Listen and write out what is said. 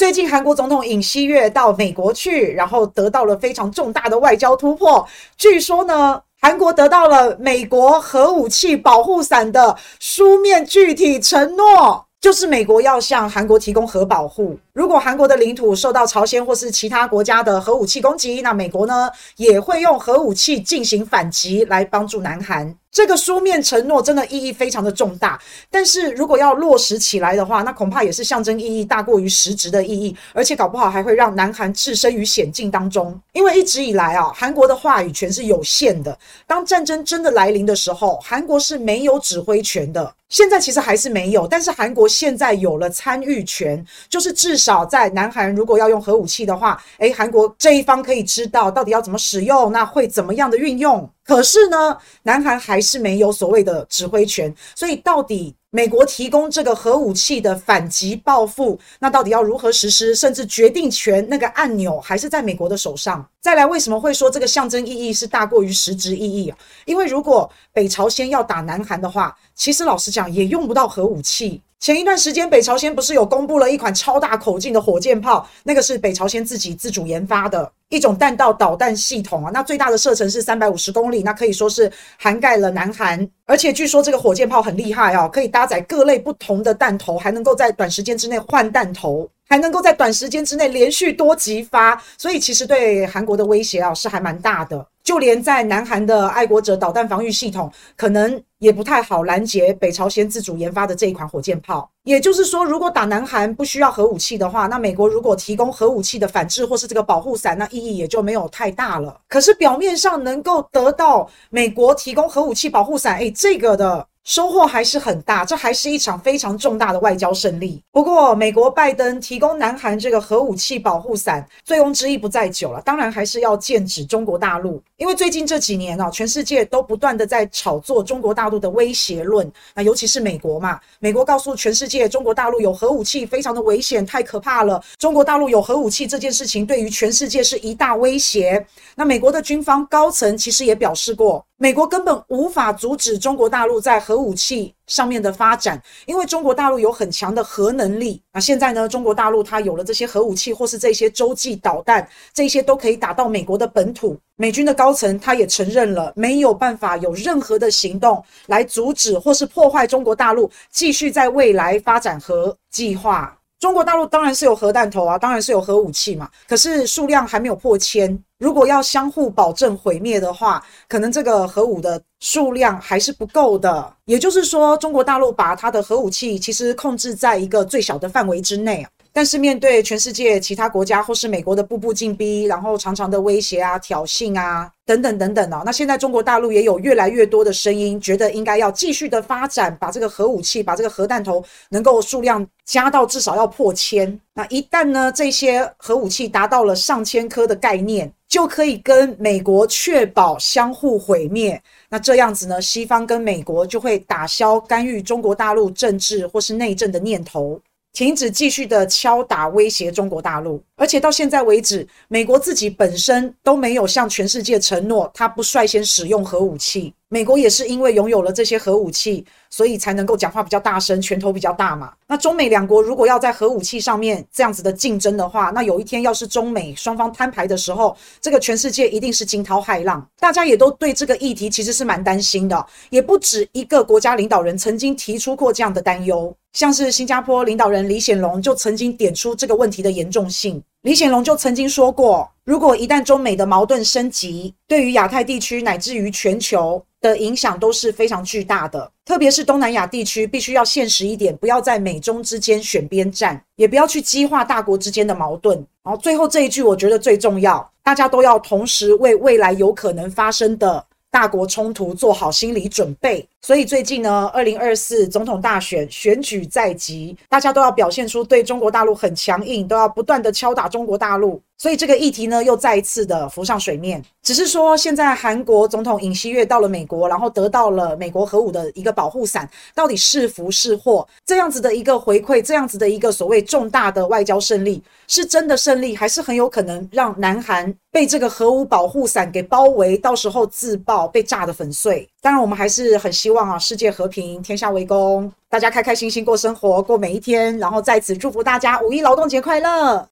最近韩国总统尹锡悦到美国去，然后得到了非常重大的外交突破。据说呢，韩国得到了美国核武器保护伞的书面具体承诺。就是美国要向韩国提供核保护，如果韩国的领土受到朝鲜或是其他国家的核武器攻击，那美国呢也会用核武器进行反击来帮助南韩。这个书面承诺真的意义非常的重大，但是如果要落实起来的话，那恐怕也是象征意义大过于实质的意义，而且搞不好还会让南韩置身于险境当中。因为一直以来啊，韩国的话语权是有限的，当战争真的来临的时候，韩国是没有指挥权的。现在其实还是没有，但是韩国现在有了参与权，就是至少在南韩如果要用核武器的话，诶，韩国这一方可以知道到底要怎么使用，那会怎么样的运用。可是呢，南韩还是没有所谓的指挥权，所以到底美国提供这个核武器的反击报复，那到底要如何实施？甚至决定权那个按钮还是在美国的手上。再来，为什么会说这个象征意义是大过于实质意义？因为如果北朝鲜要打南韩的话，其实老实讲也用不到核武器。前一段时间，北朝鲜不是有公布了一款超大口径的火箭炮，那个是北朝鲜自己自主研发的一种弹道导弹系统啊。那最大的射程是三百五十公里，那可以说是涵盖了南韩。而且据说这个火箭炮很厉害哦，可以搭载各类不同的弹头，还能够在短时间之内换弹头。还能够在短时间之内连续多击发，所以其实对韩国的威胁啊是还蛮大的。就连在南韩的爱国者导弹防御系统，可能也不太好拦截北朝鲜自主研发的这一款火箭炮。也就是说，如果打南韩不需要核武器的话，那美国如果提供核武器的反制或是这个保护伞，那意义也就没有太大了。可是表面上能够得到美国提供核武器保护伞，诶，这个的。收获还是很大，这还是一场非常重大的外交胜利。不过，美国拜登提供南韩这个核武器保护伞，醉翁之意不在酒了，当然还是要剑指中国大陆。因为最近这几年啊，全世界都不断的在炒作中国大陆的威胁论，那尤其是美国嘛，美国告诉全世界，中国大陆有核武器，非常的危险，太可怕了。中国大陆有核武器这件事情，对于全世界是一大威胁。那美国的军方高层其实也表示过。美国根本无法阻止中国大陆在核武器上面的发展，因为中国大陆有很强的核能力。那现在呢，中国大陆它有了这些核武器，或是这些洲际导弹，这些都可以打到美国的本土。美军的高层他也承认了，没有办法有任何的行动来阻止或是破坏中国大陆继续在未来发展核计划。中国大陆当然是有核弹头啊，当然是有核武器嘛，可是数量还没有破千。如果要相互保证毁灭的话，可能这个核武的数量还是不够的。也就是说，中国大陆把它的核武器其实控制在一个最小的范围之内啊。但是面对全世界其他国家或是美国的步步进逼，然后常常的威胁啊、挑衅啊等等等等哦，那现在中国大陆也有越来越多的声音，觉得应该要继续的发展，把这个核武器、把这个核弹头能够数量加到至少要破千。那一旦呢，这些核武器达到了上千颗的概念，就可以跟美国确保相互毁灭。那这样子呢，西方跟美国就会打消干预中国大陆政治或是内政的念头。停止继续的敲打威胁中国大陆，而且到现在为止，美国自己本身都没有向全世界承诺，他不率先使用核武器。美国也是因为拥有了这些核武器，所以才能够讲话比较大声，拳头比较大嘛。那中美两国如果要在核武器上面这样子的竞争的话，那有一天要是中美双方摊牌的时候，这个全世界一定是惊涛骇浪。大家也都对这个议题其实是蛮担心的，也不止一个国家领导人曾经提出过这样的担忧。像是新加坡领导人李显龙就曾经点出这个问题的严重性。李显龙就曾经说过，如果一旦中美的矛盾升级，对于亚太地区乃至于全球。的影响都是非常巨大的，特别是东南亚地区，必须要现实一点，不要在美中之间选边站，也不要去激化大国之间的矛盾。然后最后这一句，我觉得最重要，大家都要同时为未来有可能发生的大国冲突做好心理准备。所以最近呢，二零二四总统大选选举在即，大家都要表现出对中国大陆很强硬，都要不断的敲打中国大陆。所以这个议题呢，又再一次的浮上水面。只是说，现在韩国总统尹锡悦到了美国，然后得到了美国核武的一个保护伞，到底是福是祸？这样子的一个回馈，这样子的一个所谓重大的外交胜利，是真的胜利，还是很有可能让南韩被这个核武保护伞给包围，到时候自爆被炸得粉碎？当然，我们还是很希望啊，世界和平，天下为公，大家开开心心过生活，过每一天。然后在此祝福大家五一劳动节快乐。